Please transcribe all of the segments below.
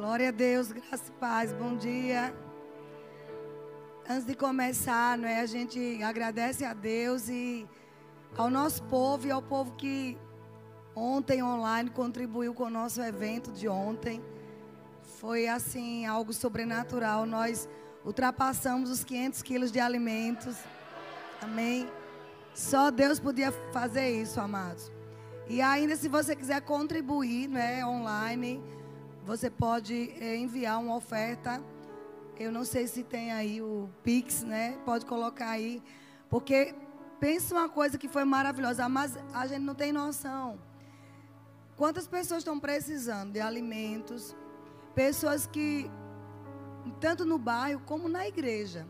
Glória a Deus, graça e paz, bom dia. Antes de começar, não é, a gente agradece a Deus e ao nosso povo e ao povo que ontem online contribuiu com o nosso evento de ontem. Foi assim, algo sobrenatural. Nós ultrapassamos os 500 quilos de alimentos. Amém. Só Deus podia fazer isso, amados. E ainda se você quiser contribuir, né, online, você pode é, enviar uma oferta. Eu não sei se tem aí o Pix, né? Pode colocar aí. Porque pensa uma coisa que foi maravilhosa, mas a gente não tem noção. Quantas pessoas estão precisando de alimentos? Pessoas que, tanto no bairro como na igreja,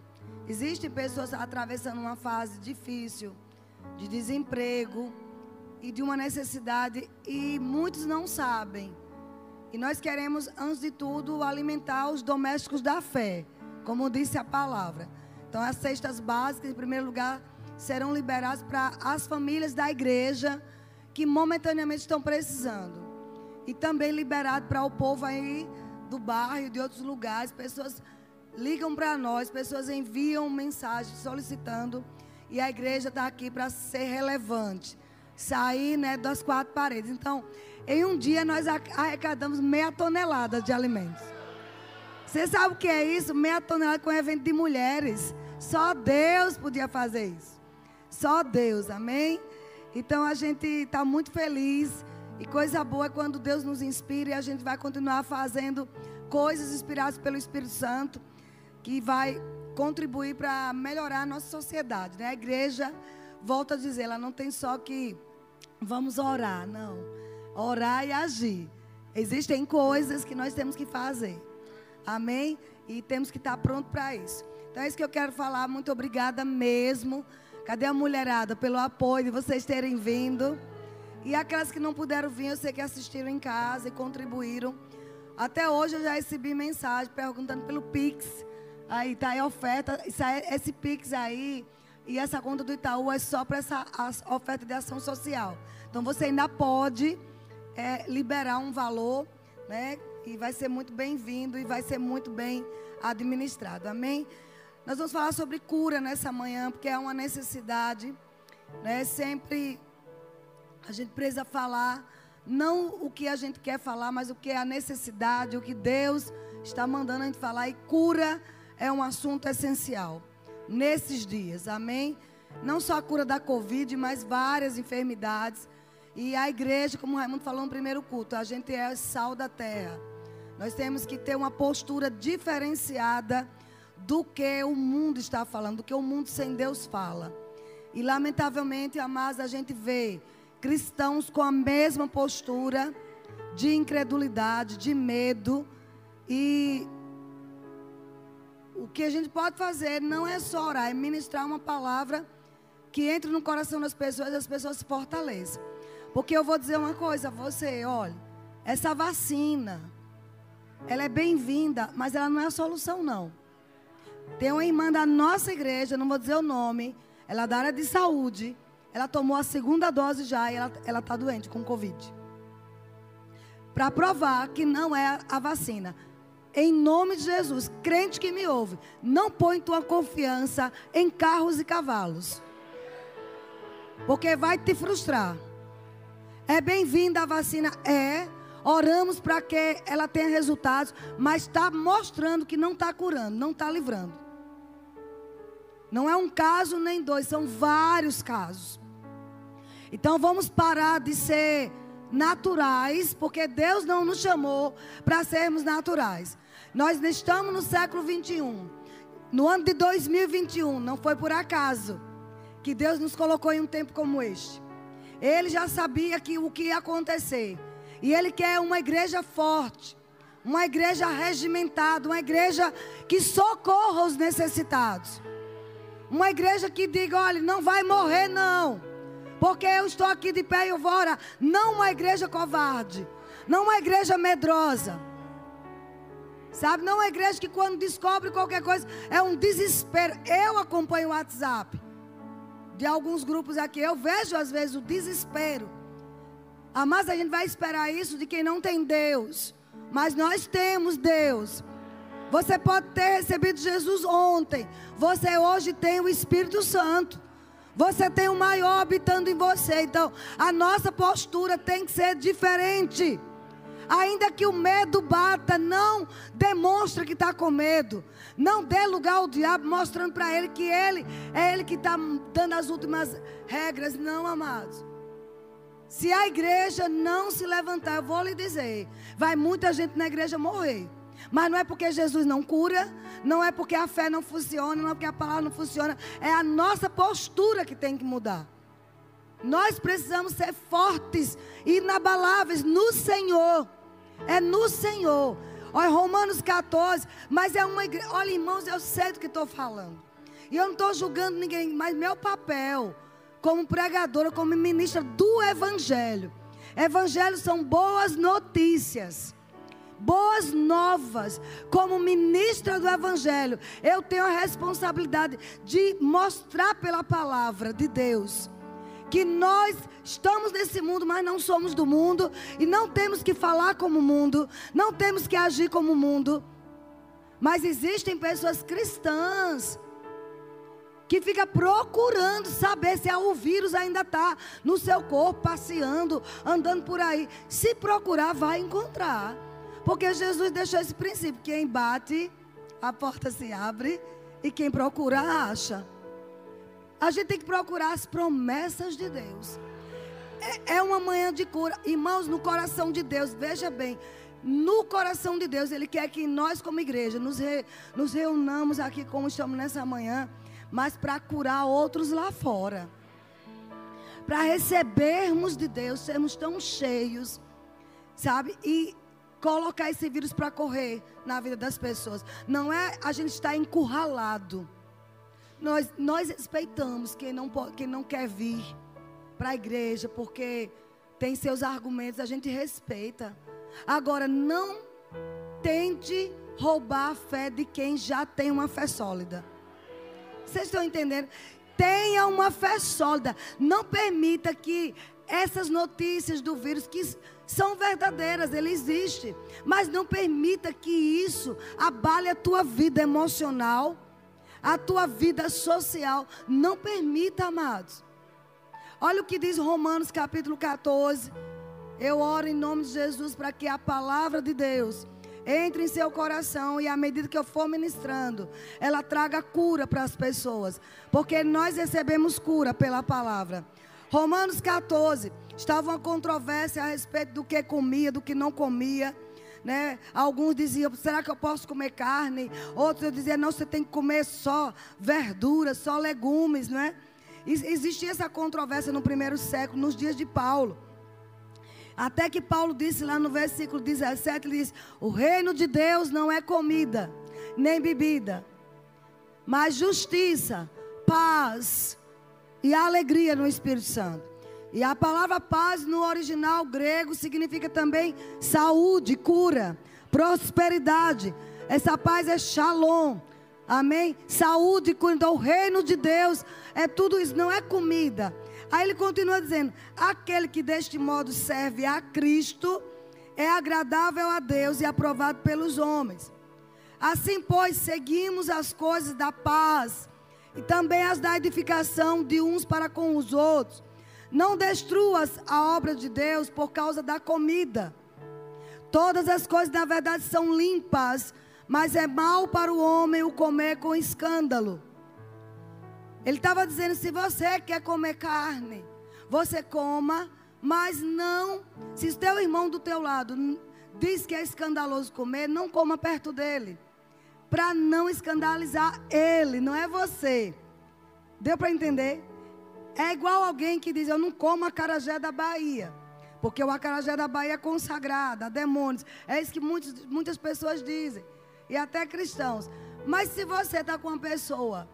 existem pessoas atravessando uma fase difícil de desemprego e de uma necessidade e muitos não sabem. E nós queremos, antes de tudo, alimentar os domésticos da fé, como disse a palavra. Então, as cestas básicas, em primeiro lugar, serão liberadas para as famílias da igreja que momentaneamente estão precisando. E também liberado para o povo aí do bairro, de outros lugares. Pessoas ligam para nós, pessoas enviam mensagens solicitando. E a igreja está aqui para ser relevante. Sair né, das quatro paredes. Então, em um dia nós arrecadamos meia tonelada de alimentos. Você sabe o que é isso? Meia tonelada com evento de mulheres. Só Deus podia fazer isso. Só Deus, amém? Então a gente está muito feliz. E coisa boa é quando Deus nos inspira e a gente vai continuar fazendo coisas inspiradas pelo Espírito Santo, que vai contribuir para melhorar a nossa sociedade. Né? A igreja, volta a dizer, ela não tem só que vamos orar, não orar e agir. Existem coisas que nós temos que fazer. Amém? E temos que estar pronto para isso. Então é isso que eu quero falar. Muito obrigada mesmo. Cadê a mulherada? Pelo apoio de vocês terem vindo. E aquelas que não puderam vir, eu sei que assistiram em casa e contribuíram. Até hoje eu já recebi mensagem perguntando pelo Pix. Aí tá aí oferta. Esse Pix aí e essa conta do Itaú é só para essa oferta de ação social. Então você ainda pode é, liberar um valor, né? E vai ser muito bem-vindo e vai ser muito bem administrado. Amém? Nós vamos falar sobre cura nessa manhã, porque é uma necessidade, né? Sempre a gente precisa falar não o que a gente quer falar, mas o que é a necessidade, o que Deus está mandando a gente falar. E cura é um assunto essencial nesses dias. Amém? Não só a cura da Covid, mas várias enfermidades e a igreja, como o Raimundo falou no primeiro culto, a gente é sal da terra. Nós temos que ter uma postura diferenciada do que o mundo está falando, do que o mundo sem Deus fala. E lamentavelmente, amados, a gente vê cristãos com a mesma postura de incredulidade, de medo. E o que a gente pode fazer não é só orar, é ministrar uma palavra que entre no coração das pessoas e as pessoas se fortaleçam. Porque eu vou dizer uma coisa a você, olha, essa vacina, ela é bem-vinda, mas ela não é a solução, não. Tem uma irmã da nossa igreja, não vou dizer o nome, ela é da área de saúde, ela tomou a segunda dose já e ela está doente com Covid. Para provar que não é a vacina. Em nome de Jesus, crente que me ouve, não põe tua confiança em carros e cavalos. Porque vai te frustrar. É bem-vinda a vacina? É. Oramos para que ela tenha resultados, mas está mostrando que não está curando, não está livrando. Não é um caso nem dois, são vários casos. Então vamos parar de ser naturais, porque Deus não nos chamou para sermos naturais. Nós estamos no século 21. No ano de 2021, não foi por acaso que Deus nos colocou em um tempo como este. Ele já sabia que o que ia acontecer. E ele quer uma igreja forte, uma igreja regimentada, uma igreja que socorra os necessitados. Uma igreja que diga: olha, não vai morrer, não. Porque eu estou aqui de pé e eu vou orar. Não uma igreja covarde. Não uma igreja medrosa. Sabe? Não uma igreja que quando descobre qualquer coisa é um desespero. Eu acompanho o WhatsApp de alguns grupos aqui, eu vejo às vezes o desespero. Ah, mas a gente vai esperar isso de quem não tem Deus. mas nós temos Deus. Você pode ter recebido Jesus ontem. Você hoje tem o Espírito Santo. Você tem o maior habitando em você. Então, a nossa postura tem que ser diferente. Ainda que o medo bata, não demonstra que está com medo. Não dê lugar ao diabo, mostrando para ele que ele é ele que está dando as últimas regras. Não, amados. Se a igreja não se levantar, eu vou lhe dizer, vai muita gente na igreja morrer. Mas não é porque Jesus não cura, não é porque a fé não funciona, não é porque a palavra não funciona, é a nossa postura que tem que mudar. Nós precisamos ser fortes, inabaláveis no Senhor. É no Senhor. Olha, Romanos 14, mas é uma igreja. Olha, irmãos, eu sei do que estou falando. E eu não estou julgando ninguém, mas meu papel como pregadora, como ministra do Evangelho. Evangelho são boas notícias, boas novas. Como ministra do Evangelho, eu tenho a responsabilidade de mostrar pela palavra de Deus que nós estamos nesse mundo, mas não somos do mundo e não temos que falar como o mundo, não temos que agir como o mundo. Mas existem pessoas cristãs que fica procurando saber se o vírus ainda está no seu corpo, passeando, andando por aí. Se procurar, vai encontrar. Porque Jesus deixou esse princípio: quem bate, a porta se abre, e quem procura, acha. A gente tem que procurar as promessas de Deus. É, é uma manhã de cura. Irmãos, no coração de Deus, veja bem. No coração de Deus, Ele quer que nós, como igreja, nos, re, nos reunamos aqui como estamos nessa manhã mas para curar outros lá fora. Para recebermos de Deus, sermos tão cheios, sabe? E colocar esse vírus para correr na vida das pessoas. Não é a gente estar encurralado. Nós, nós respeitamos quem não, quem não quer vir para a igreja, porque tem seus argumentos, a gente respeita. Agora, não tente roubar a fé de quem já tem uma fé sólida. Vocês estão entendendo? Tenha uma fé sólida. Não permita que essas notícias do vírus que são verdadeiras, ele existe, mas não permita que isso abale a tua vida emocional, a tua vida social. Não permita, amados. Olha o que diz Romanos capítulo 14. Eu oro em nome de Jesus para que a palavra de Deus entre em seu coração e à medida que eu for ministrando, ela traga cura para as pessoas, porque nós recebemos cura pela palavra. Romanos 14, estava uma controvérsia a respeito do que comia, do que não comia. Né? Alguns diziam, será que eu posso comer carne? Outros diziam, não, você tem que comer só verduras, só legumes, né? Existia essa controvérsia no primeiro século, nos dias de Paulo. Até que Paulo disse lá no versículo 17, ele diz: "O reino de Deus não é comida, nem bebida, mas justiça, paz e alegria no Espírito Santo." E a palavra paz no original grego significa também saúde, cura, prosperidade. Essa paz é shalom. Amém? Saúde, cura. Então, o reino de Deus é tudo isso, não é comida. Aí ele continua dizendo: aquele que deste modo serve a Cristo é agradável a Deus e aprovado pelos homens. Assim, pois, seguimos as coisas da paz e também as da edificação de uns para com os outros. Não destruas a obra de Deus por causa da comida. Todas as coisas, na verdade, são limpas, mas é mal para o homem o comer com escândalo. Ele estava dizendo: se você quer comer carne, você coma, mas não. Se o teu irmão do teu lado diz que é escandaloso comer, não coma perto dele. Para não escandalizar ele, não é você. Deu para entender? É igual alguém que diz: Eu não como acarajé da Bahia. Porque o acarajé da Bahia é consagrado a demônios. É isso que muitos, muitas pessoas dizem. E até cristãos. Mas se você está com uma pessoa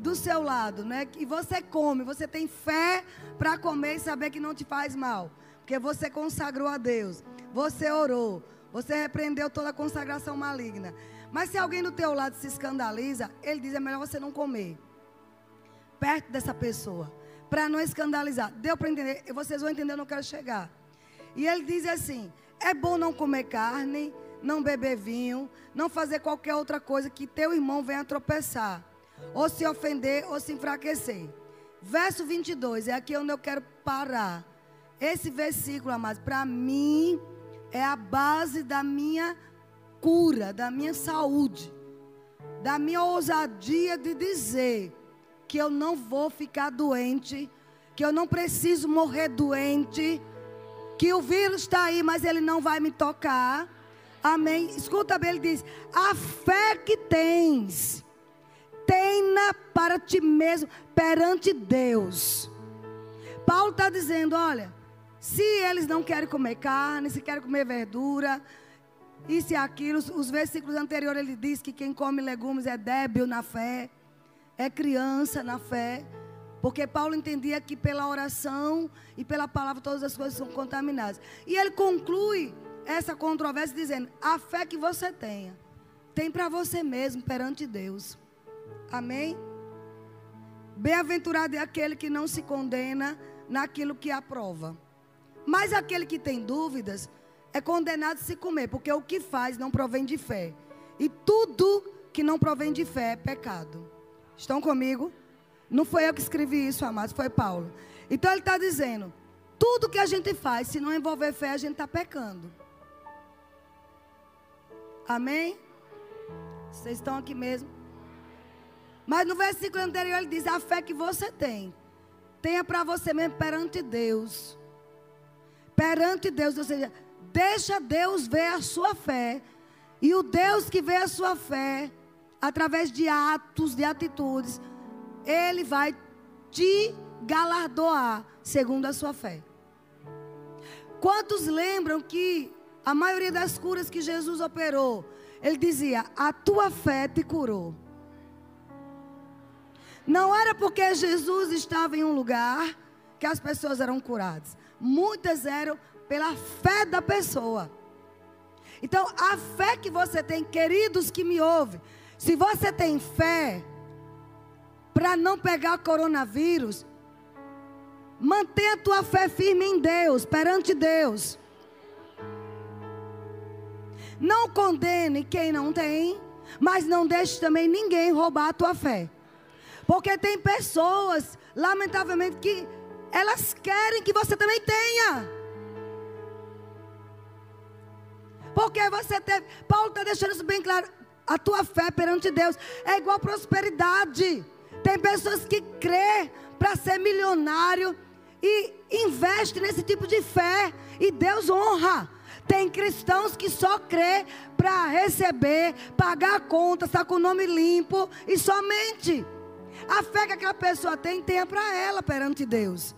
do seu lado, né? E você come, você tem fé para comer e saber que não te faz mal, porque você consagrou a Deus, você orou, você repreendeu toda a consagração maligna. Mas se alguém do teu lado se escandaliza, ele diz é melhor você não comer perto dessa pessoa, para não escandalizar. Deu para entender? Vocês vão entender, eu não quero chegar. E ele diz assim: é bom não comer carne, não beber vinho, não fazer qualquer outra coisa que teu irmão venha tropeçar, ou se ofender, ou se enfraquecer. Verso 22, é aqui onde eu quero parar. Esse versículo, amados, para mim é a base da minha cura, da minha saúde, da minha ousadia de dizer que eu não vou ficar doente, que eu não preciso morrer doente, que o vírus está aí, mas ele não vai me tocar. Amém. Escuta bem, ele diz: a fé que tens, tenha para ti mesmo perante Deus. Paulo está dizendo: olha, se eles não querem comer carne, se querem comer verdura, isso e aquilo, os versículos anteriores ele diz que quem come legumes é débil na fé, é criança na fé. Porque Paulo entendia que pela oração e pela palavra todas as coisas são contaminadas. E ele conclui essa controvérsia dizendo: a fé que você tenha, tem para você mesmo perante Deus. Amém? Bem-aventurado é aquele que não se condena naquilo que aprova. Mas aquele que tem dúvidas é condenado a se comer, porque o que faz não provém de fé. E tudo que não provém de fé é pecado. Estão comigo? Não foi eu que escrevi isso, amados, foi Paulo. Então ele está dizendo: tudo que a gente faz, se não envolver fé, a gente está pecando. Amém? Vocês estão aqui mesmo? Mas no versículo anterior ele diz: a fé que você tem, tenha para você mesmo perante Deus. Perante Deus, ou seja, deixa Deus ver a sua fé. E o Deus que vê a sua fé, através de atos, de atitudes, Ele vai te galardoar segundo a sua fé. Quantos lembram que a maioria das curas que Jesus operou, ele dizia: A tua fé te curou. Não era porque Jesus estava em um lugar que as pessoas eram curadas. Muitas eram pela fé da pessoa. Então, a fé que você tem, queridos que me ouvem, se você tem fé para não pegar coronavírus, mantenha a tua fé firme em Deus, perante Deus. Não condene quem não tem, mas não deixe também ninguém roubar a tua fé. Porque tem pessoas, lamentavelmente, que elas querem que você também tenha. Porque você teve. Paulo está deixando isso bem claro. A tua fé perante Deus é igual prosperidade. Tem pessoas que crê para ser milionário e investe nesse tipo de fé e Deus honra. Tem cristãos que só crê para receber, pagar a conta, estar com o nome limpo e somente. A fé que aquela pessoa tem, tenha para ela perante Deus.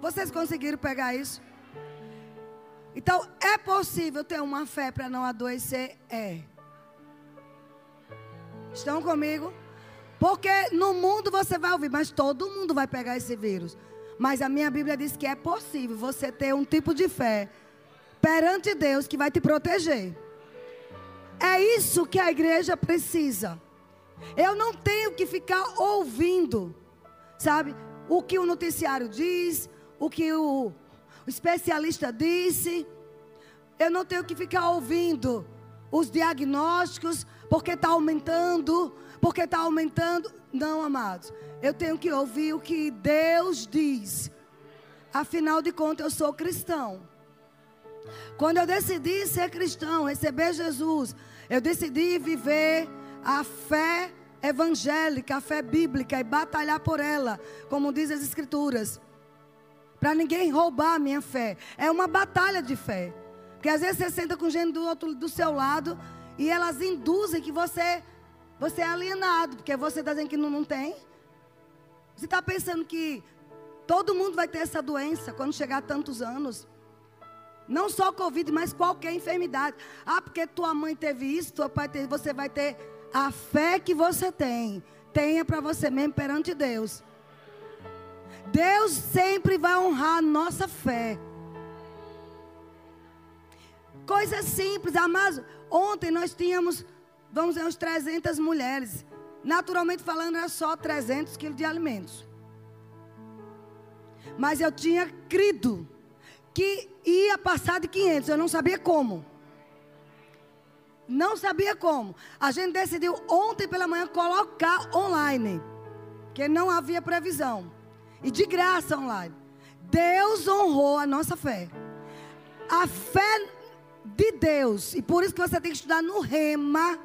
Vocês conseguiram pegar isso? Então, é possível ter uma fé para não adoecer? É. Estão comigo? Porque no mundo você vai ouvir, mas todo mundo vai pegar esse vírus. Mas a minha Bíblia diz que é possível você ter um tipo de fé perante Deus que vai te proteger. É isso que a igreja precisa. Eu não tenho que ficar ouvindo, sabe, o que o noticiário diz, o que o, especialista disse. Eu não tenho que ficar ouvindo os diagnósticos, porque está aumentando, porque está aumentando. Não, amados. Eu tenho que ouvir o que Deus diz. Afinal de contas, eu sou cristão. Quando eu decidi ser cristão, receber Jesus, eu decidi viver a fé evangélica, a fé bíblica e batalhar por ela, como diz as Escrituras. Para ninguém roubar a minha fé. É uma batalha de fé. Porque às vezes você senta com gente do outro do seu lado e elas induzem que você, você é alienado, porque você está dizendo que não, não tem. Você está pensando que todo mundo vai ter essa doença quando chegar a tantos anos. Não só Covid, mas qualquer enfermidade. Ah, porque tua mãe teve isso, tua pai teve, você vai ter a fé que você tem. Tenha para você mesmo perante Deus. Deus sempre vai honrar a nossa fé. Coisa simples, amados. Ontem nós tínhamos, vamos dizer, uns 300 mulheres. Naturalmente falando, era só 300 quilos de alimentos. Mas eu tinha crido que ia passar de 500. Eu não sabia como. Não sabia como. A gente decidiu ontem pela manhã colocar online. Porque não havia previsão. E de graça online. Deus honrou a nossa fé. A fé de Deus. E por isso que você tem que estudar no rema.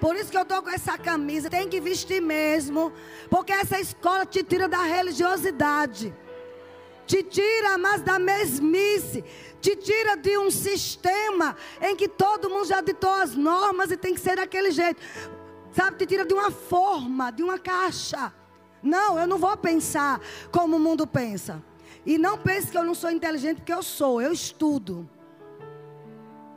Por isso que eu estou com essa camisa. Tem que vestir mesmo. Porque essa escola te tira da religiosidade. Te tira, mas da mesmice te tira de um sistema em que todo mundo já ditou as normas e tem que ser daquele jeito. Sabe, te tira de uma forma, de uma caixa. Não, eu não vou pensar como o mundo pensa. E não pense que eu não sou inteligente, porque eu sou, eu estudo.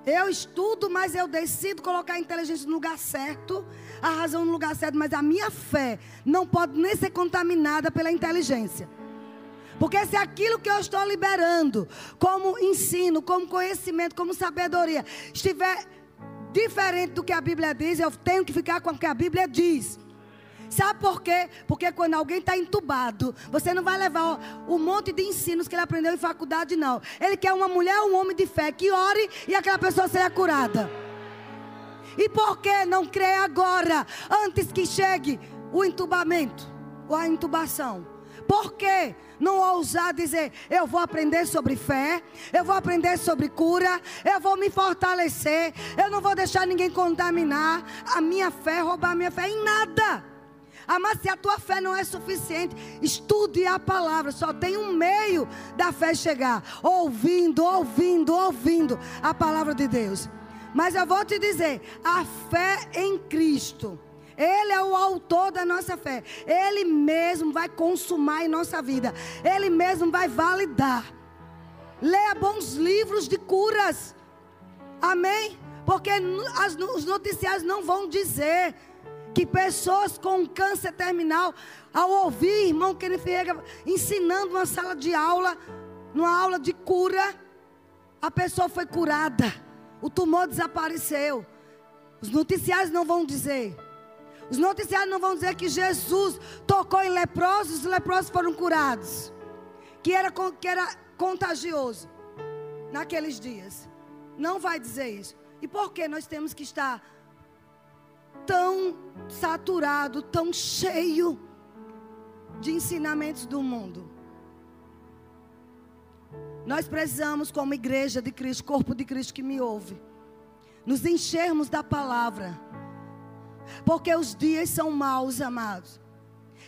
Eu estudo, mas eu decido colocar a inteligência no lugar certo, a razão no lugar certo, mas a minha fé não pode nem ser contaminada pela inteligência. Porque se aquilo que eu estou liberando, como ensino, como conhecimento, como sabedoria, estiver diferente do que a Bíblia diz, eu tenho que ficar com o que a Bíblia diz. Sabe por quê? Porque quando alguém está entubado, você não vai levar o, monte de ensinos que ele aprendeu em faculdade, não. Ele quer uma mulher um homem de fé que ore e aquela pessoa seja curada. E por que não crer agora, antes que chegue o entubamento ou a intubação? Por quê? não ousar dizer: eu vou aprender sobre fé, eu vou aprender sobre cura, eu vou me fortalecer, eu não vou deixar ninguém contaminar a minha fé, roubar a minha fé em nada. Mas se a tua fé não é suficiente, estude a palavra. Só tem um meio da fé chegar: ouvindo, ouvindo, ouvindo a palavra de Deus. Mas eu vou te dizer: a fé em Cristo ele é o autor da nossa fé. Ele mesmo vai consumar em nossa vida. Ele mesmo vai validar. Leia bons livros de curas. Amém? Porque as, os noticiários não vão dizer que pessoas com câncer terminal, ao ouvir irmão Kenneth Ferreira ensinando uma sala de aula, numa aula de cura, a pessoa foi curada. O tumor desapareceu. Os noticiários não vão dizer. Os noticiários não vão dizer que Jesus tocou em leprosos, os leprosos foram curados. Que era, que era contagioso naqueles dias. Não vai dizer isso. E por que nós temos que estar tão saturado, tão cheio de ensinamentos do mundo? Nós precisamos, como igreja de Cristo, corpo de Cristo que me ouve, nos enchermos da palavra porque os dias são maus, amados.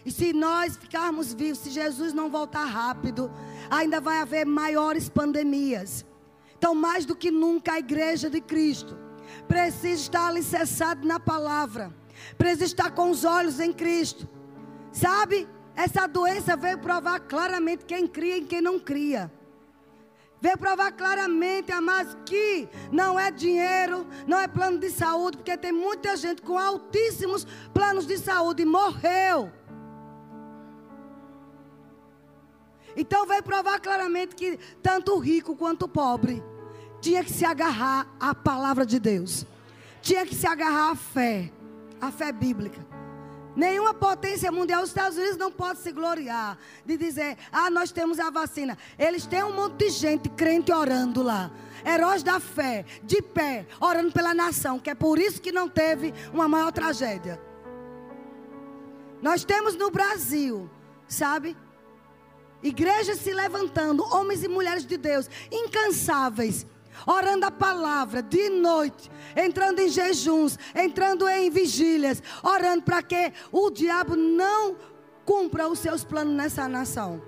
E se nós ficarmos vivos, se Jesus não voltar rápido, ainda vai haver maiores pandemias. Então, mais do que nunca, a igreja de Cristo precisa estar alicerçada na palavra, precisa estar com os olhos em Cristo. Sabe? Essa doença veio provar claramente quem cria e quem não cria. Veio provar claramente, amados, que não é dinheiro, não é plano de saúde, porque tem muita gente com altíssimos planos de saúde e morreu. Então veio provar claramente que tanto o rico quanto o pobre tinha que se agarrar à palavra de Deus. Tinha que se agarrar à fé, à fé bíblica. Nenhuma potência mundial, os Estados Unidos não pode se gloriar de dizer, ah, nós temos a vacina. Eles têm um monte de gente crente orando lá. Heróis da fé, de pé, orando pela nação, que é por isso que não teve uma maior tragédia. Nós temos no Brasil, sabe? Igrejas se levantando, homens e mulheres de Deus, incansáveis, orando a palavra de noite, entrando em jejuns, entrando em vigílias, orando para que o diabo não cumpra os seus planos nessa nação.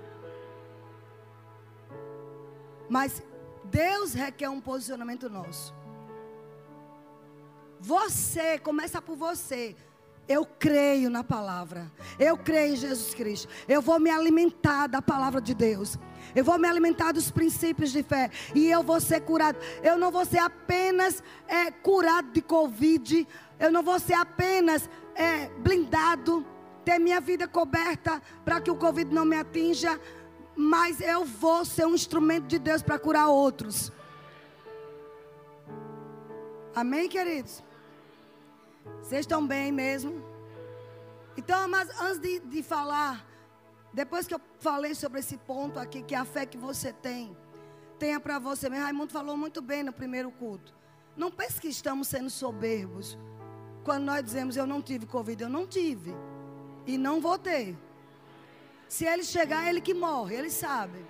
Mas Deus requer um posicionamento nosso. Você, começa por você. Eu creio na palavra. Eu creio em Jesus Cristo. Eu vou me alimentar da palavra de Deus. Eu vou me alimentar dos princípios de fé. E eu vou ser curado. Eu não vou ser apenas é, curado de Covid. Eu não vou ser apenas é, blindado. Ter minha vida coberta para que o Covid não me atinja. Mas eu vou ser um instrumento de Deus para curar outros. Amém, queridos? Vocês estão bem mesmo? Então, mas antes de, de falar depois que eu falei sobre esse ponto aqui, que é a fé que você tem, tenha para você. Meu Raimundo falou muito bem no primeiro culto. Não pense que estamos sendo soberbos. Quando nós dizemos eu não tive Covid, eu não tive. E não vou ter. Se ele chegar, é ele que morre, ele sabe.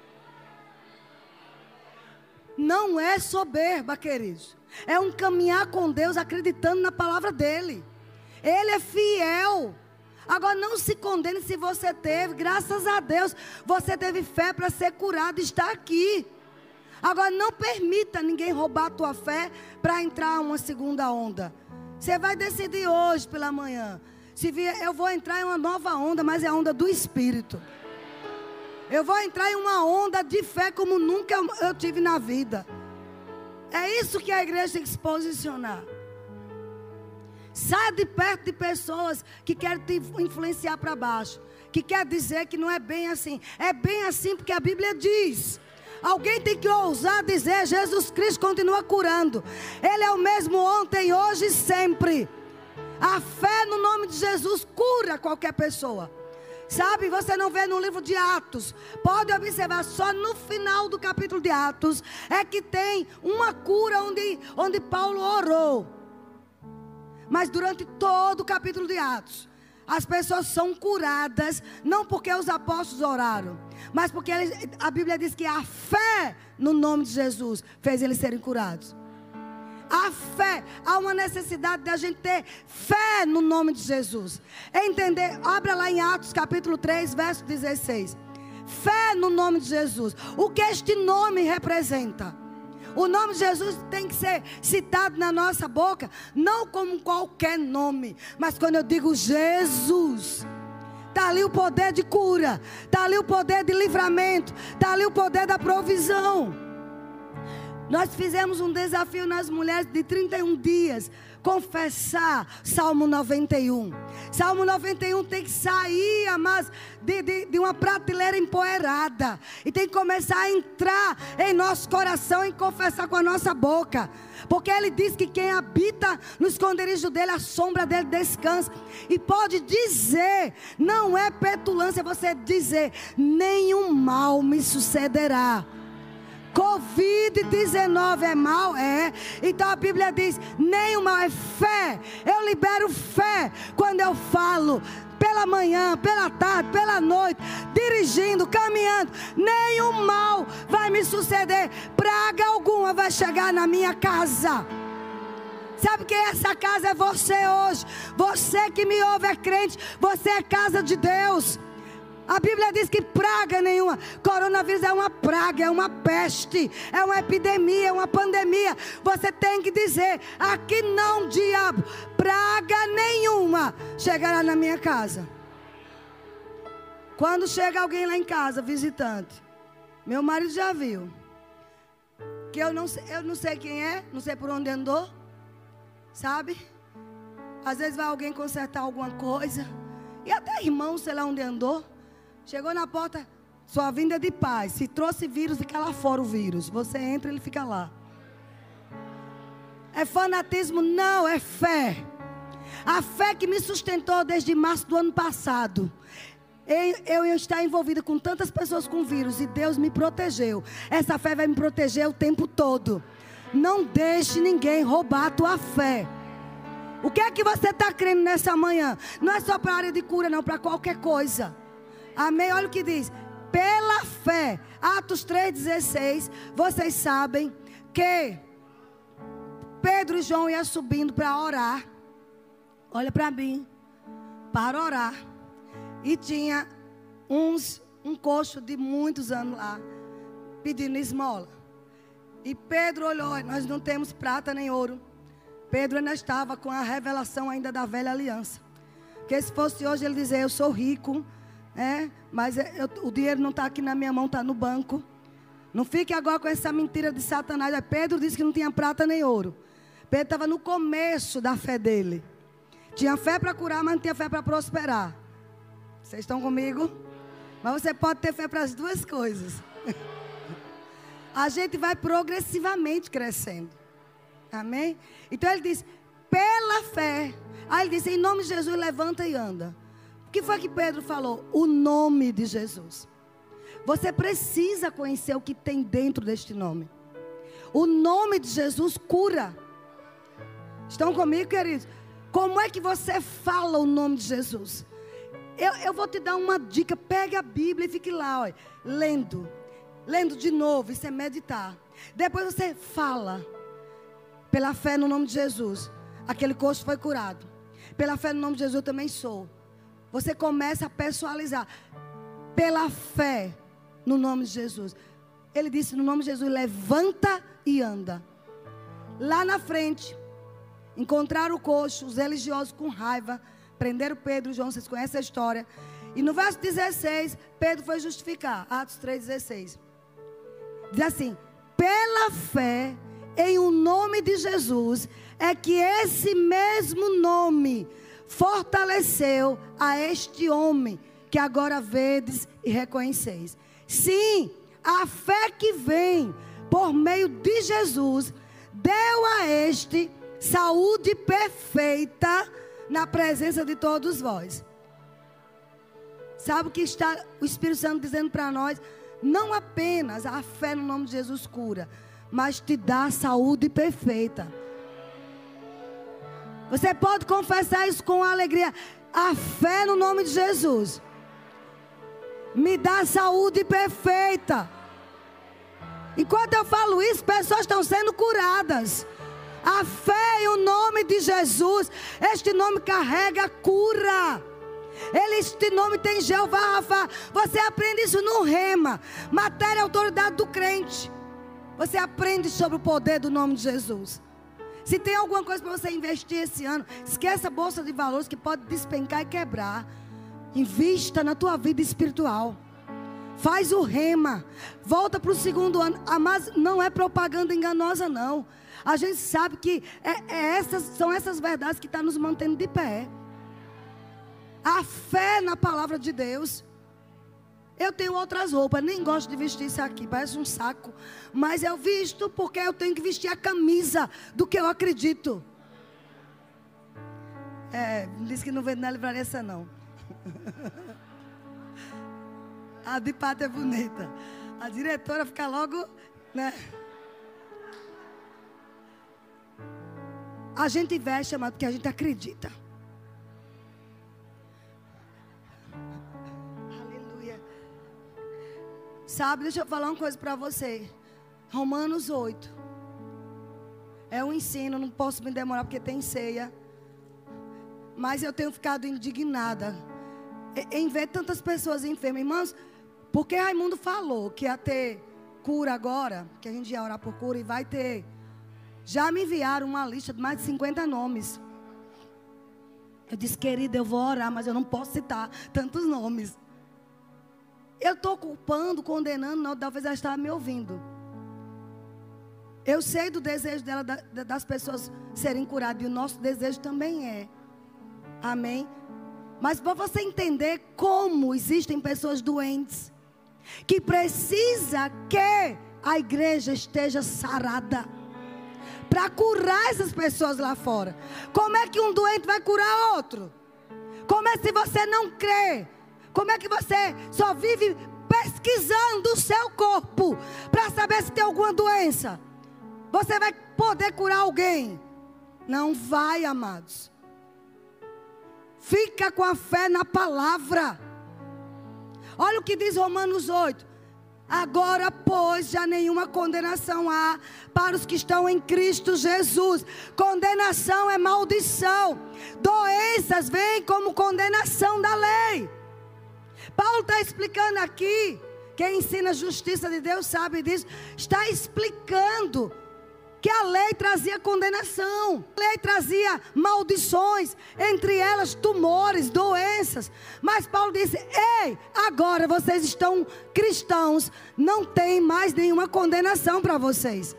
Não é soberba, queridos. É um caminhar com Deus acreditando na palavra dele. Ele é fiel. Agora não se condene se você teve, graças a Deus, você teve fé para ser curado e estar aqui. Agora não permita ninguém roubar a tua fé para entrar uma segunda onda. Você vai decidir hoje pela manhã. Se vier, eu vou entrar em uma nova onda, mas é a onda do Espírito. Eu vou entrar em uma onda de fé como nunca eu tive na vida. É isso que a igreja tem que se posicionar. Saia de perto de pessoas que querem te influenciar para baixo. Que quer dizer que não é bem assim. É bem assim porque a Bíblia diz. Alguém tem que ousar dizer: Jesus Cristo continua curando. Ele é o mesmo ontem, hoje e sempre. A fé no nome de Jesus cura qualquer pessoa. Sabe, você não vê no livro de Atos. Pode observar, só no final do capítulo de Atos é que tem uma cura onde, onde Paulo orou. Mas durante todo o capítulo de Atos, as pessoas são curadas, não porque os apóstolos oraram, mas porque eles, a Bíblia diz que a fé no nome de Jesus fez eles serem curados. A fé, há uma necessidade de a gente ter fé no nome de Jesus. Entender, abra lá em Atos capítulo 3, verso 16. Fé no nome de Jesus. O que este nome representa? O nome de Jesus tem que ser citado na nossa boca, não como qualquer nome, mas quando eu digo Jesus. Está ali o poder de cura, está ali o poder de livramento, está ali o poder da provisão. Nós fizemos um desafio nas mulheres de 31 dias confessar Salmo 91. Salmo 91 tem que sair, amados, de, de, de, uma prateleira empoeirada. E tem que começar a entrar em nosso coração e confessar com a nossa boca. Porque ele diz que quem habita no esconderijo dele, a sombra dele descansa. E pode dizer, não é petulância você dizer, nenhum mal me sucederá. Covid-19 é mal? É. Então a Bíblia diz: nenhuma é fé. Eu libero fé quando eu falo pela manhã, pela tarde, pela noite, dirigindo, caminhando, nenhum mal vai me suceder, praga alguma vai chegar na minha casa. Sabe que essa casa é você hoje. Você que me ouve é crente, você é casa de Deus. A Bíblia diz que praga nenhuma. Coronavírus é uma praga, é uma peste, é uma epidemia, é uma pandemia. Você tem que dizer: aqui não, diabo, praga nenhuma chegará na minha casa. Quando chega alguém lá em casa, visitante, meu marido já viu. Que eu não, eu não sei quem é, não sei por onde andou, sabe? Às vezes vai alguém consertar alguma coisa. E até irmão, sei lá onde andou. Chegou na porta, sua vinda é de paz. Se trouxe vírus, fica lá fora o vírus. Você entra, ele fica lá. É fanatismo? Não, é fé. A fé que me sustentou desde março do ano passado. Eu, eu estar envolvida com tantas pessoas com vírus e Deus me protegeu. Essa fé vai me proteger o tempo todo. Não deixe ninguém roubar a tua fé. O que é que você está crendo nessa manhã? Não é só para a área de cura, não, para qualquer coisa. Amém? Olha o que diz. Pela fé, Atos 3,16, vocês sabem que Pedro e João iam subindo para orar. Olha para mim. Para orar. E tinha uns, um coxo de muitos anos lá, pedindo esmola. E Pedro olhou, nós não temos prata nem ouro. Pedro ainda estava com a revelação ainda da velha aliança. Que se fosse hoje ele dizer, eu sou rico, é, mas é, eu, o dinheiro não está aqui na minha mão, está no banco. Não fique agora com essa mentira de Satanás. É, Pedro disse que não tinha prata nem ouro. Pedro estava no começo da fé dele. Tinha fé para curar, mas não tinha fé para prosperar. Vocês estão comigo? Mas você pode ter fé para as duas coisas. A gente vai progressivamente crescendo. Amém? Então ele diz: pela fé. Aí ele disse: em nome de Jesus, levanta e anda. O que foi que Pedro falou? O nome de Jesus. Você precisa conhecer o que tem dentro deste nome. O nome de Jesus cura. Estão comigo, queridos? Como é que você fala o nome de Jesus? Eu, eu vou te dar uma dica. Pegue a Bíblia e fique lá, lendo. Lendo de novo, isso é meditar. Depois você fala. Pela fé no nome de Jesus. Aquele coxo foi curado. Pela fé no nome de Jesus eu também sou. Você começa a personalizar. Pela fé no nome de Jesus. Ele disse no nome de Jesus: levanta e anda. Lá na frente, encontraram o coxo, os religiosos com raiva, prenderam Pedro e João, vocês conhecem a história. E no verso 16, Pedro foi justificar, Atos 3,16. Diz assim: pela fé em o um nome de Jesus, é que esse mesmo nome fortaleceu a este homem que agora vedes e reconheceis. Sim, a fé que vem por meio de Jesus deu a este saúde perfeita na presença de todos vós. Sabe o que está o Espírito Santo dizendo para nós? Não apenas a fé no nome de Jesus cura, mas te dá saúde perfeita. Você pode confessar isso com alegria. A fé no nome de Jesus me dá saúde perfeita. Enquanto eu falo isso, pessoas estão sendo curadas. A fé em o nome de Jesus, este nome carrega cura. Ele, este nome tem Jeová Rafa. Você aprende isso no rema. Matéria e autoridade do crente. Você aprende sobre o poder do nome de Jesus. Se tem alguma coisa para você investir esse ano, esqueça a bolsa de valores que pode despencar e quebrar. Invista na tua vida espiritual. Faz o rema. Volta para o segundo ano. Ah, mas não é propaganda enganosa, não. A gente sabe que é, é essas, são essas verdades que estão tá nos mantendo de pé. A fé na palavra de Deus. Eu tenho outras roupas, nem gosto de vestir isso aqui, parece um saco. Mas eu visto porque eu tenho que vestir a camisa do que eu acredito. É, diz que não vende na livraria essa não. a de pato é bonita. A diretora fica logo, né? A gente veste, amado, porque a gente acredita. Sabe, deixa eu falar uma coisa para você. Romanos 8. É um ensino, não posso me demorar porque tem ceia. Mas eu tenho ficado indignada em ver tantas pessoas enfermas. Irmãos, porque Raimundo falou que ia ter cura agora, que a gente ia orar por cura e vai ter. Já me enviaram uma lista de mais de 50 nomes. Eu disse, querida, eu vou orar, mas eu não posso citar tantos nomes. Eu estou culpando, condenando, não, talvez ela estava me ouvindo. Eu sei do desejo dela, das pessoas serem curadas, e o nosso desejo também é. Amém? Mas para você entender como existem pessoas doentes, que precisa que a igreja esteja sarada para curar essas pessoas lá fora. Como é que um doente vai curar outro? Como é se você não crê como é que você só vive pesquisando o seu corpo para saber se tem alguma doença? Você vai poder curar alguém? Não vai, amados. Fica com a fé na palavra. Olha o que diz Romanos 8. Agora, pois, já nenhuma condenação há para os que estão em Cristo Jesus. Condenação é maldição. Doenças vêm como condenação da lei. Paulo está explicando aqui. Quem ensina a justiça de Deus sabe disso. Está explicando que a lei trazia condenação, a lei trazia maldições, entre elas tumores, doenças. Mas Paulo disse: Ei, agora vocês estão cristãos, não tem mais nenhuma condenação para vocês.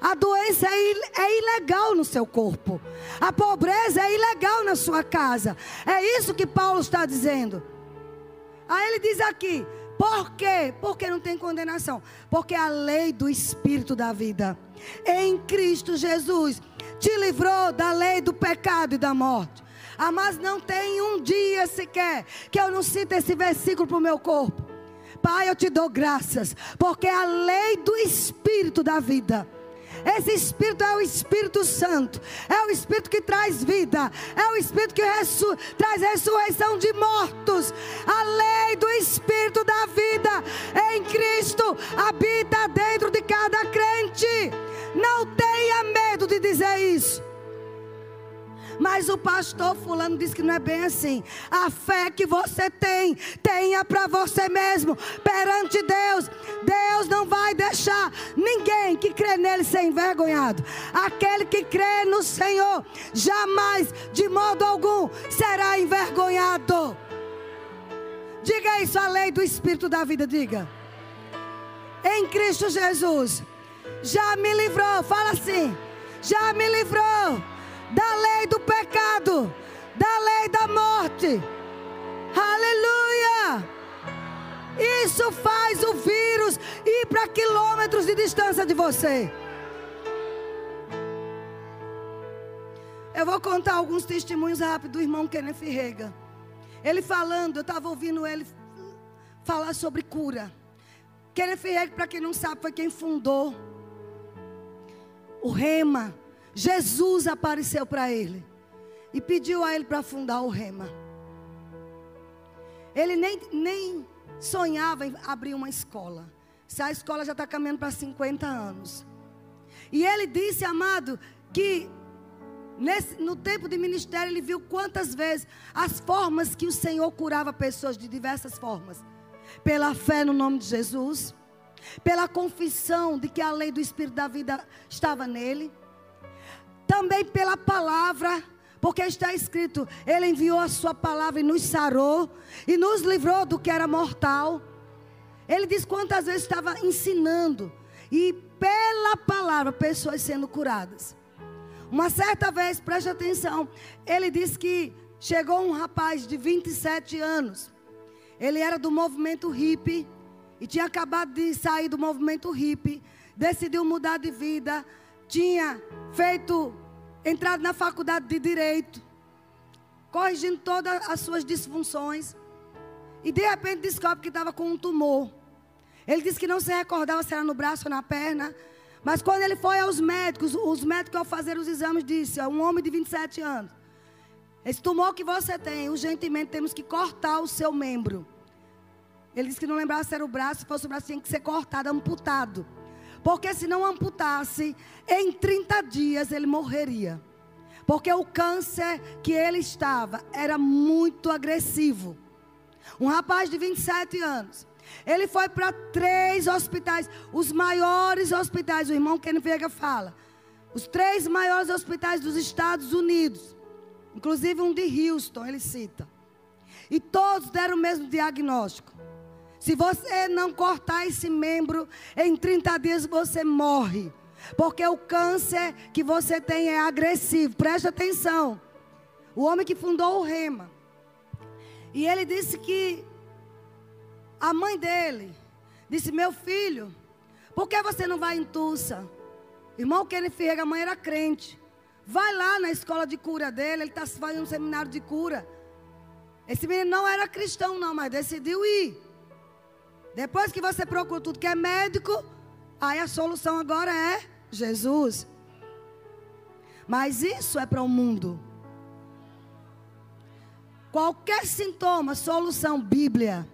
A doença é, é ilegal no seu corpo, a pobreza é ilegal na sua casa. É isso que Paulo está dizendo. Aí ele diz aqui: por quê? Porque não tem condenação. Porque a lei do Espírito da vida em Cristo Jesus te livrou da lei do pecado e da morte. Ah, mas não tem um dia sequer que eu não cite esse versículo para o meu corpo. Pai, eu te dou graças, porque a lei do Espírito da vida. Esse Espírito é o Espírito Santo, é o Espírito que traz vida, é o Espírito que ressu traz ressurreição de mortos. A lei do Espírito da vida em Cristo habita dentro de cada crente. Não tenha medo de dizer isso. Mas o pastor fulano disse que não é bem assim. A fé que você tem, tenha para você mesmo, perante Deus. Deus não vai deixar ninguém que crê nele ser envergonhado. Aquele que crê no Senhor, jamais, de modo algum, será envergonhado. Diga isso, a lei do Espírito da vida, diga. Em Cristo Jesus, já me livrou, fala assim, já me livrou da lei do pecado, da lei da morte. Aleluia! Isso faz o vírus ir para quilômetros de distância de você. Eu vou contar alguns testemunhos rápidos do irmão Kenneth Rega. Ele falando, eu estava ouvindo ele falar sobre cura. Kenneth Rega, para quem não sabe, foi quem fundou o Rema Jesus apareceu para ele e pediu a ele para fundar o Rema. Ele nem, nem sonhava em abrir uma escola. Essa escola já está caminhando para 50 anos. E ele disse, amado, que nesse, no tempo de ministério ele viu quantas vezes as formas que o Senhor curava pessoas de diversas formas. Pela fé no nome de Jesus, pela confissão de que a lei do Espírito da vida estava nele também pela palavra, porque está escrito: Ele enviou a Sua palavra e nos sarou, e nos livrou do que era mortal. Ele diz quantas vezes estava ensinando, e pela palavra, pessoas sendo curadas. Uma certa vez, preste atenção, ele disse que chegou um rapaz de 27 anos. Ele era do movimento hippie e tinha acabado de sair do movimento hippie, decidiu mudar de vida, tinha feito entrado na faculdade de direito, corrigindo todas as suas disfunções. E de repente descobre que estava com um tumor. Ele disse que não se recordava se era no braço ou na perna. Mas quando ele foi aos médicos, os médicos ao fazer os exames disse, um homem de 27 anos, esse tumor que você tem, urgentemente temos que cortar o seu membro. Ele disse que não lembrava se era o braço, se fosse o braço tinha que ser cortado, amputado. Porque se não amputasse, em 30 dias ele morreria. Porque o câncer que ele estava era muito agressivo. Um rapaz de 27 anos. Ele foi para três hospitais, os maiores hospitais, o irmão Ken Vega fala. Os três maiores hospitais dos Estados Unidos. Inclusive um de Houston, ele cita. E todos deram o mesmo diagnóstico. Se você não cortar esse membro, em 30 dias você morre. Porque o câncer que você tem é agressivo. Preste atenção. O homem que fundou o Rema. E ele disse que a mãe dele disse: Meu filho, por que você não vai em Tulsa? Irmão Kenneth Ferreira, a mãe era crente. Vai lá na escola de cura dele, ele está fazendo um seminário de cura. Esse menino não era cristão, não, mas decidiu ir. Depois que você procura tudo que é médico, aí a solução agora é Jesus. Mas isso é para o mundo. Qualquer sintoma, solução, Bíblia.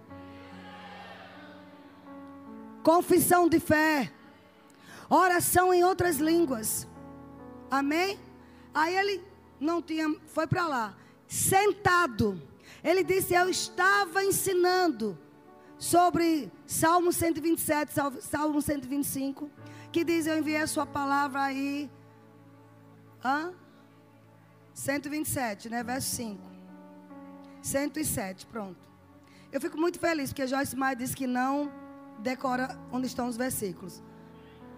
Confissão de fé. Oração em outras línguas. Amém? Aí ele não tinha, foi para lá, sentado. Ele disse: Eu estava ensinando sobre Salmo 127, Salmo 125, que diz: Eu enviei a sua palavra aí. Hã? 127, né? Verso 5. 107, pronto. Eu fico muito feliz, porque Joyce Meyer disse que não decora onde estão os versículos.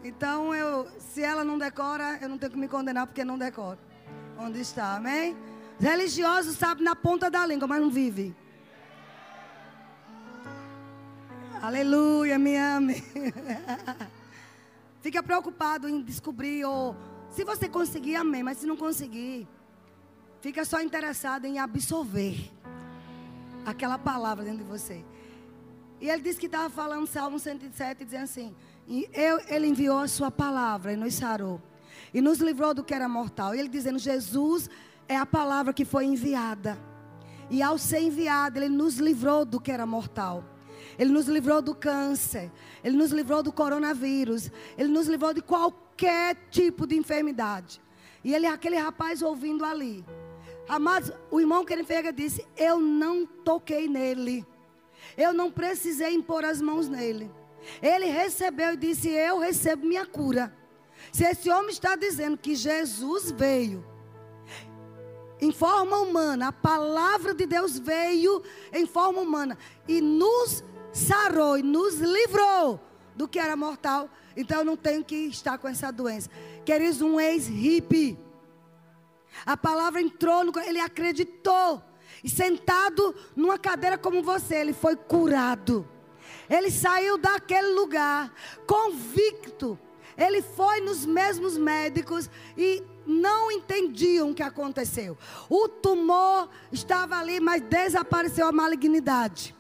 Então, eu, se ela não decora, eu não tenho que me condenar porque não decora. Onde está, amém? Os religiosos sabem na ponta da língua, mas não vive. Aleluia, me ame. Fica preocupado em descobrir, ou se você conseguir, amém. Mas se não conseguir, fica só interessado em absorver aquela palavra dentro de você. E ele disse que estava falando Salmo 107, dizendo assim: eu, Ele enviou a sua palavra e nos sarou. E nos livrou do que era mortal. E ele dizendo: Jesus é a palavra que foi enviada. E ao ser enviada, ele nos livrou do que era mortal. Ele nos livrou do câncer. Ele nos livrou do coronavírus. Ele nos livrou de qualquer tipo de enfermidade. E ele, aquele rapaz ouvindo ali. Amados, o irmão que ele fez disse: Eu não toquei nele. Eu não precisei impor as mãos nele. Ele recebeu e disse: Eu recebo minha cura. Se esse homem está dizendo que Jesus veio em forma humana, a palavra de Deus veio em forma humana e nos sarou e nos livrou do que era mortal, então eu não tenho que estar com essa doença. Queridos, um ex-hippie. A palavra entrou, no, ele acreditou. E sentado numa cadeira como você, ele foi curado. Ele saiu daquele lugar convicto. Ele foi nos mesmos médicos e não entendiam o que aconteceu. O tumor estava ali, mas desapareceu a malignidade.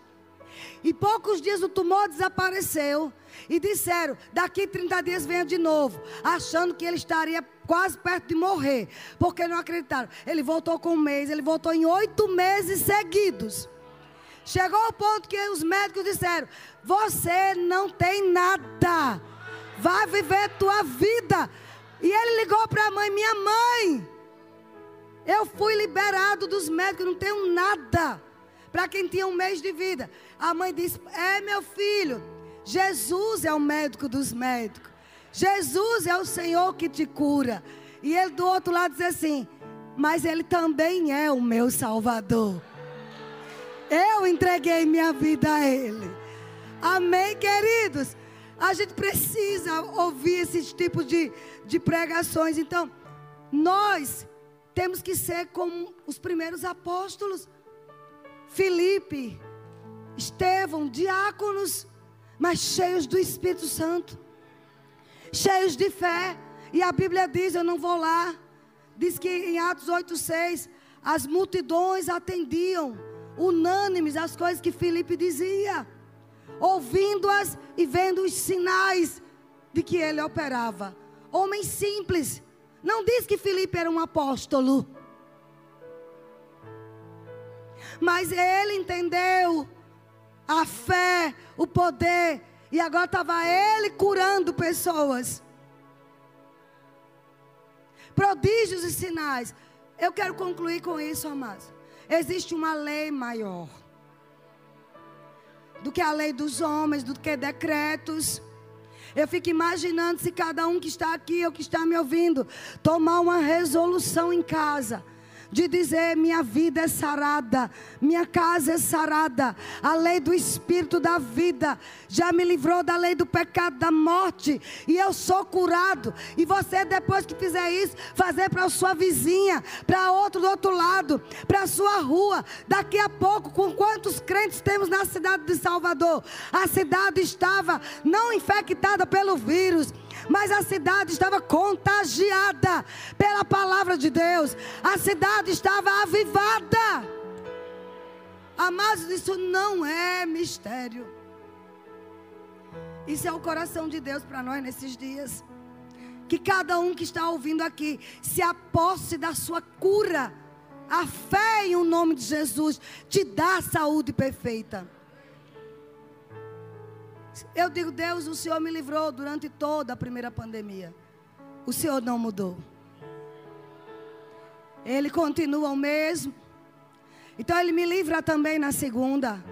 E poucos dias o tumor desapareceu. E disseram: daqui 30 dias venha de novo. Achando que ele estaria quase perto de morrer. Porque não acreditaram. Ele voltou com um mês, ele voltou em oito meses seguidos. Chegou ao ponto que os médicos disseram: Você não tem nada. Vai viver tua vida. E ele ligou para a mãe: Minha mãe, eu fui liberado dos médicos, não tenho nada. Para quem tinha um mês de vida. A mãe disse: É, meu filho, Jesus é o médico dos médicos. Jesus é o Senhor que te cura. E ele do outro lado diz assim: Mas ele também é o meu Salvador. Eu entreguei minha vida a Ele. Amém, queridos? A gente precisa ouvir esses tipos de, de pregações. Então, nós temos que ser como os primeiros apóstolos. Felipe, Estevão, diáconos, mas cheios do Espírito Santo, cheios de fé. E a Bíblia diz, eu não vou lá, diz que em Atos 8,6, as multidões atendiam unânimes as coisas que Filipe dizia, ouvindo-as e vendo os sinais de que ele operava. Homem simples. Não diz que Filipe era um apóstolo. Mas ele entendeu a fé, o poder, e agora estava ele curando pessoas. Prodígios e sinais. Eu quero concluir com isso, amados. Existe uma lei maior do que a lei dos homens, do que decretos. Eu fico imaginando se cada um que está aqui ou que está me ouvindo tomar uma resolução em casa de dizer: minha vida é sarada, minha casa é sarada, a lei do Espírito da vida já me livrou da lei do pecado, da morte, e eu sou curado. E você, depois que fizer isso, fazer para a sua vizinha, para outro do outro lado, para a sua rua. Daqui a pouco, com quantos crentes temos na cidade de Salvador? A cidade estava não infectada pelo vírus mas a cidade estava contagiada pela palavra de Deus, a cidade estava avivada. Amados, isso não é mistério. Isso é o coração de Deus para nós nesses dias. Que cada um que está ouvindo aqui se aposse da sua cura. A fé em o nome de Jesus te dá saúde perfeita. Eu digo, Deus, o Senhor me livrou durante toda a primeira pandemia. O Senhor não mudou. Ele continua o mesmo. Então ele me livra também na segunda.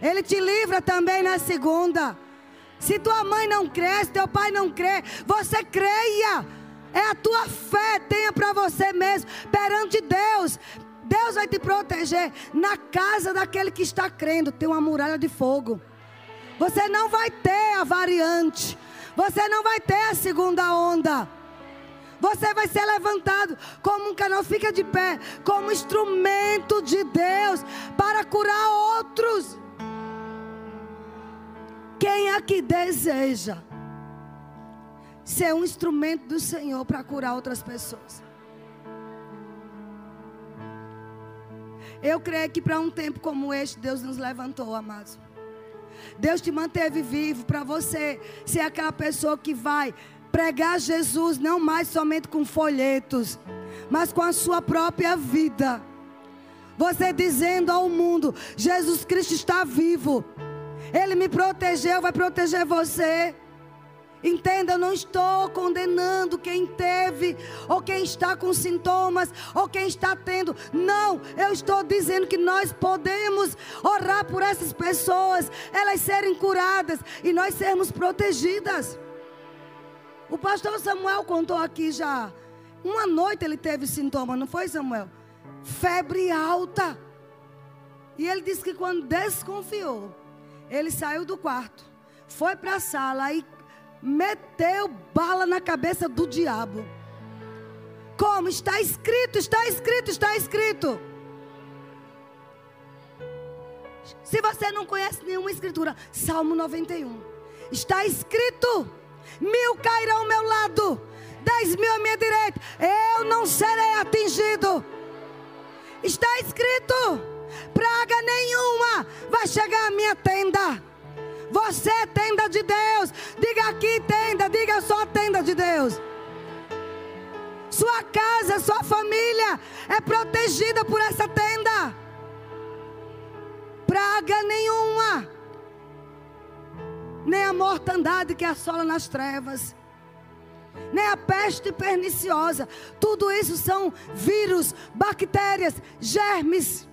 Ele te livra também na segunda. Se tua mãe não crê, se teu pai não crê, você creia. É a tua fé, tenha para você mesmo, perante Deus. Deus vai te proteger. Na casa daquele que está crendo, tem uma muralha de fogo. Você não vai ter a variante. Você não vai ter a segunda onda. Você vai ser levantado como um canal, fica de pé, como instrumento de Deus para curar outros. Quem aqui deseja ser um instrumento do Senhor para curar outras pessoas? Eu creio que para um tempo como este, Deus nos levantou, amados Deus te manteve vivo para você ser aquela pessoa que vai pregar Jesus não mais somente com folhetos, mas com a sua própria vida. Você dizendo ao mundo: Jesus Cristo está vivo. Ele me protegeu, vai proteger você. Entenda, eu não estou condenando quem teve, ou quem está com sintomas, ou quem está tendo. Não, eu estou dizendo que nós podemos orar por essas pessoas, elas serem curadas e nós sermos protegidas. O pastor Samuel contou aqui já. Uma noite ele teve sintoma, não foi, Samuel? Febre alta. E ele disse que quando desconfiou, ele saiu do quarto, foi para a sala e meteu bala na cabeça do diabo. Como? Está escrito, está escrito, está escrito. Se você não conhece nenhuma escritura, Salmo 91. Está escrito: mil cairão ao meu lado, dez mil à minha direita, eu não serei atingido. Está escrito: praga nenhuma vai chegar à minha tenda. Você é tenda de Deus. Diga aqui, tenda. Diga só tenda de Deus. Sua casa, sua família é protegida por essa tenda. Praga nenhuma. Nem a mortandade que assola nas trevas. Nem a peste perniciosa. Tudo isso são vírus, bactérias, germes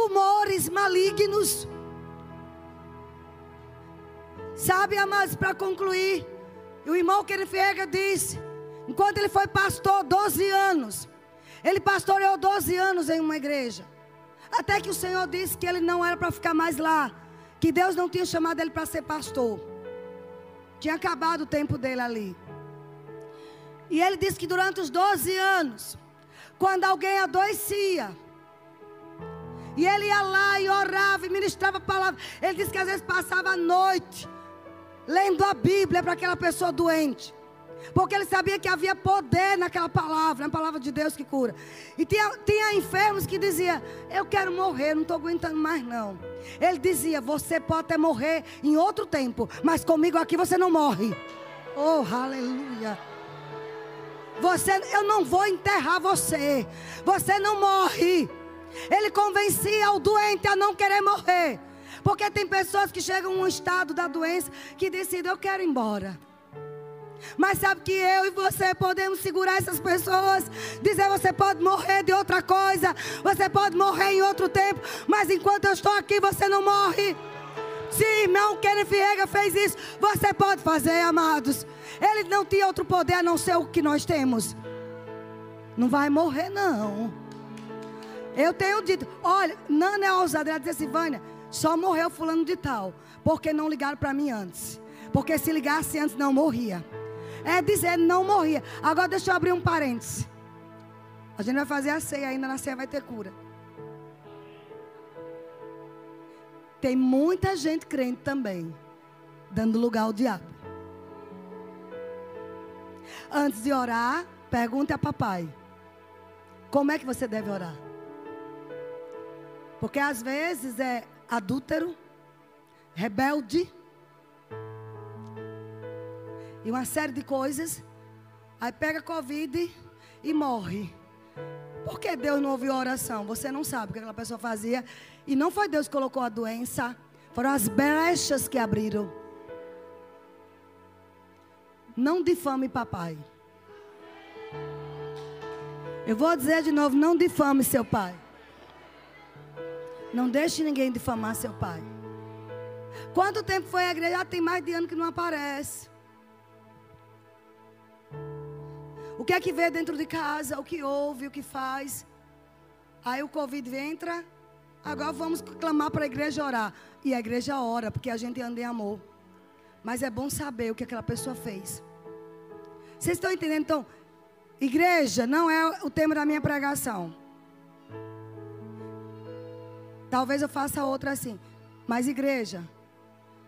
tumores malignos. Sabe, amados, para concluir, o irmão Kenefega disse, enquanto ele foi pastor 12 anos, ele pastoreou 12 anos em uma igreja. Até que o Senhor disse que ele não era para ficar mais lá, que Deus não tinha chamado ele para ser pastor. Tinha acabado o tempo dele ali. E ele disse que durante os 12 anos, quando alguém adoecia, e ele ia lá e orava e ministrava a palavra. Ele disse que às vezes passava a noite lendo a Bíblia para aquela pessoa doente. Porque ele sabia que havia poder naquela palavra, na palavra de Deus que cura. E tinha, tinha enfermos que diziam: Eu quero morrer, não estou aguentando mais não. Ele dizia: Você pode até morrer em outro tempo, mas comigo aqui você não morre. Oh, aleluia. Você, eu não vou enterrar você. Você não morre. Ele convencia o doente a não querer morrer. Porque tem pessoas que chegam a um estado da doença que decidem, eu quero ir embora. Mas sabe que eu e você podemos segurar essas pessoas, dizer você pode morrer de outra coisa, você pode morrer em outro tempo, mas enquanto eu estou aqui você não morre. Se irmão Kenneth Viega fez isso, você pode fazer, amados. Ele não tinha outro poder a não ser o que nós temos. Não vai morrer, não. Eu tenho dito, olha, Nana é ousada. Ela disse assim, Vânia, só morreu fulano de tal. Porque não ligaram para mim antes. Porque se ligasse antes, não morria. É dizer, não morria. Agora deixa eu abrir um parênteses. A gente vai fazer a ceia, ainda na ceia vai ter cura. Tem muita gente crente também, dando lugar ao diabo. Antes de orar, pergunte a papai: Como é que você deve orar? Porque às vezes é adúltero, rebelde, e uma série de coisas. Aí pega Covid e morre. Por que Deus não ouviu a oração? Você não sabe o que aquela pessoa fazia. E não foi Deus que colocou a doença, foram as brechas que abriram. Não difame papai. Eu vou dizer de novo: não difame seu pai. Não deixe ninguém difamar seu pai. Quanto tempo foi a igreja? Já tem mais de ano que não aparece. O que é que vê dentro de casa? O que ouve? O que faz? Aí o Covid entra. Agora vamos clamar para a igreja orar. E a igreja ora, porque a gente anda em amor. Mas é bom saber o que aquela pessoa fez. Vocês estão entendendo? Então, igreja não é o tema da minha pregação. Talvez eu faça outra assim. Mas igreja,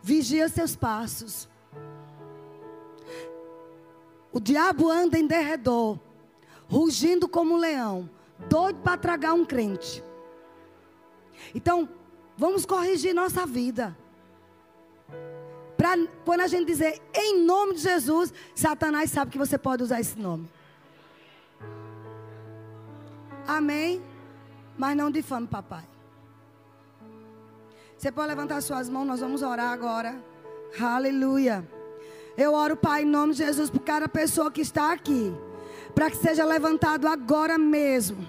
vigia seus passos. O diabo anda em derredor, rugindo como um leão, doido para tragar um crente. Então, vamos corrigir nossa vida. Para quando a gente dizer em nome de Jesus, Satanás sabe que você pode usar esse nome. Amém? Mas não difame, papai. Você pode levantar suas mãos, nós vamos orar agora. Aleluia. Eu oro, Pai, em nome de Jesus, por cada pessoa que está aqui. Para que seja levantado agora mesmo.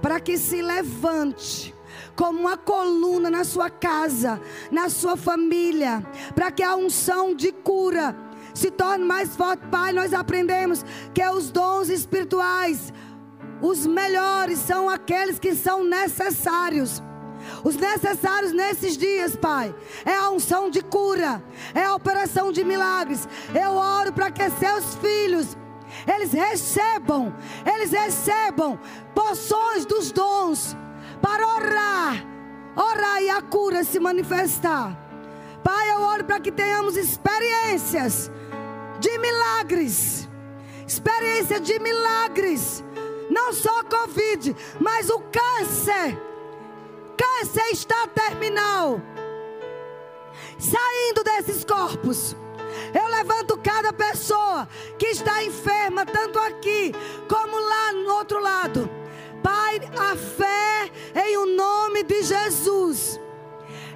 Para que se levante como uma coluna na sua casa, na sua família. Para que a unção de cura se torne mais forte. Pai, nós aprendemos que os dons espirituais, os melhores, são aqueles que são necessários os necessários nesses dias, Pai. É a unção de cura, é a operação de milagres. Eu oro para que seus filhos eles recebam, eles recebam porções dos dons para orar, orar e a cura se manifestar. Pai, eu oro para que tenhamos experiências de milagres, experiência de milagres, não só Covid, mas o câncer Câncer está terminal. Saindo desses corpos. Eu levanto cada pessoa que está enferma, tanto aqui como lá no outro lado. Pai, a fé em o nome de Jesus.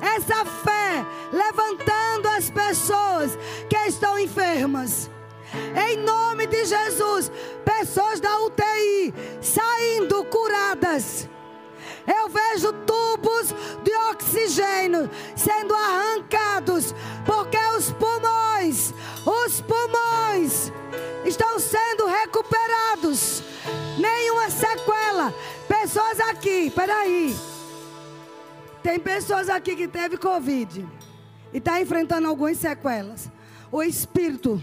Essa fé levantando as pessoas que estão enfermas. Em nome de Jesus, pessoas da UTI saindo curadas eu vejo tubos de oxigênio sendo arrancados, porque os pulmões, os pulmões estão sendo recuperados. Nenhuma sequela. Pessoas aqui, peraí. Tem pessoas aqui que teve Covid e está enfrentando algumas sequelas. O Espírito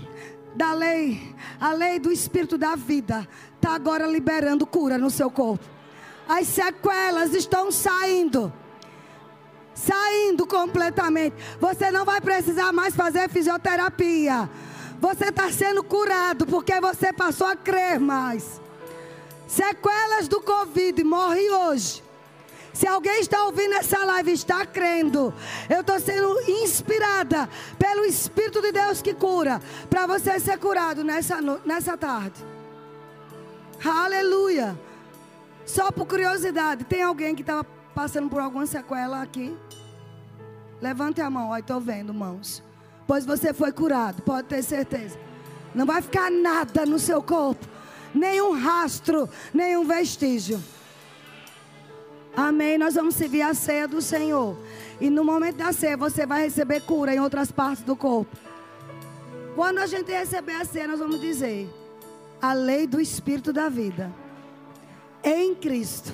da lei, a lei do Espírito da vida, está agora liberando cura no seu corpo. As sequelas estão saindo. Saindo completamente. Você não vai precisar mais fazer fisioterapia. Você está sendo curado porque você passou a crer mais. Sequelas do Covid, morre hoje. Se alguém está ouvindo essa live e está crendo, eu estou sendo inspirada pelo Espírito de Deus que cura, para você ser curado nessa, nessa tarde. Aleluia. Só por curiosidade, tem alguém que estava passando por alguma sequela aqui? Levante a mão, olha, estou vendo mãos. Pois você foi curado, pode ter certeza. Não vai ficar nada no seu corpo, nenhum rastro, nenhum vestígio. Amém. Nós vamos servir a ceia do Senhor. E no momento da ceia, você vai receber cura em outras partes do corpo. Quando a gente receber a ceia, nós vamos dizer: a lei do Espírito da vida em Cristo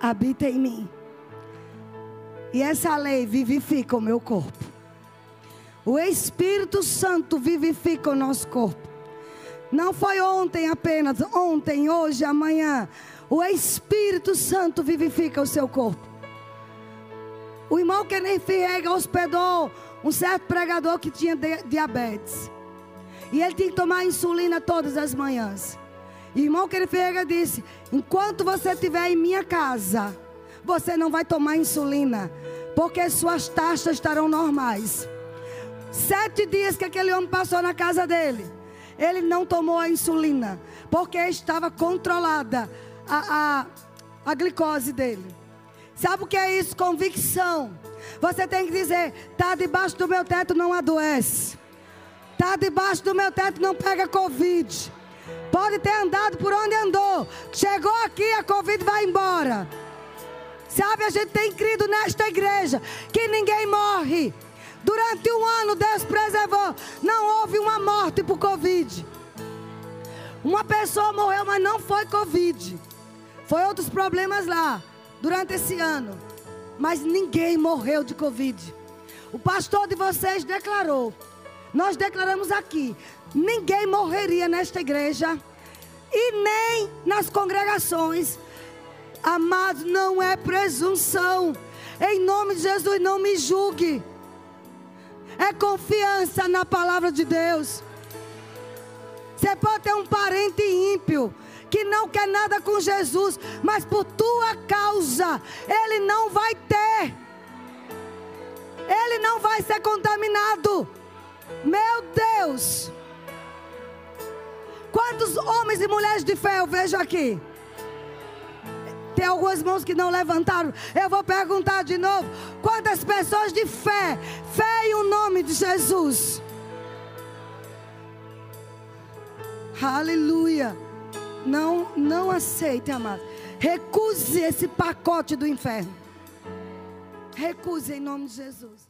habita em mim. E essa lei vivifica o meu corpo. O Espírito Santo vivifica o nosso corpo. Não foi ontem apenas, ontem, hoje, amanhã. O Espírito Santo vivifica o seu corpo. O irmão Kenneth Fiega hospedou um certo pregador que tinha diabetes. E ele tinha que tomar insulina todas as manhãs. Irmão Querifega disse: enquanto você estiver em minha casa, você não vai tomar insulina, porque suas taxas estarão normais. Sete dias que aquele homem passou na casa dele, ele não tomou a insulina, porque estava controlada a, a, a glicose dele. Sabe o que é isso? Convicção. Você tem que dizer: está debaixo do meu teto, não adoece. Está debaixo do meu teto, não pega Covid. Pode ter andado por onde andou. Chegou aqui, a Covid vai embora. Sabe, a gente tem crido nesta igreja que ninguém morre. Durante um ano, Deus preservou. Não houve uma morte por Covid. Uma pessoa morreu, mas não foi Covid. Foi outros problemas lá, durante esse ano. Mas ninguém morreu de Covid. O pastor de vocês declarou. Nós declaramos aqui: ninguém morreria nesta igreja e nem nas congregações. Amado, não é presunção. Em nome de Jesus, não me julgue. É confiança na palavra de Deus. Você pode ter um parente ímpio que não quer nada com Jesus, mas por tua causa ele não vai ter. Ele não vai ser contaminado. Meu Deus! Quantos homens e mulheres de fé eu vejo aqui? Tem algumas mãos que não levantaram. Eu vou perguntar de novo. Quantas pessoas de fé? Fé em o nome de Jesus. Aleluia. Não, não aceite, amado. Recuse esse pacote do inferno. Recuse em nome de Jesus.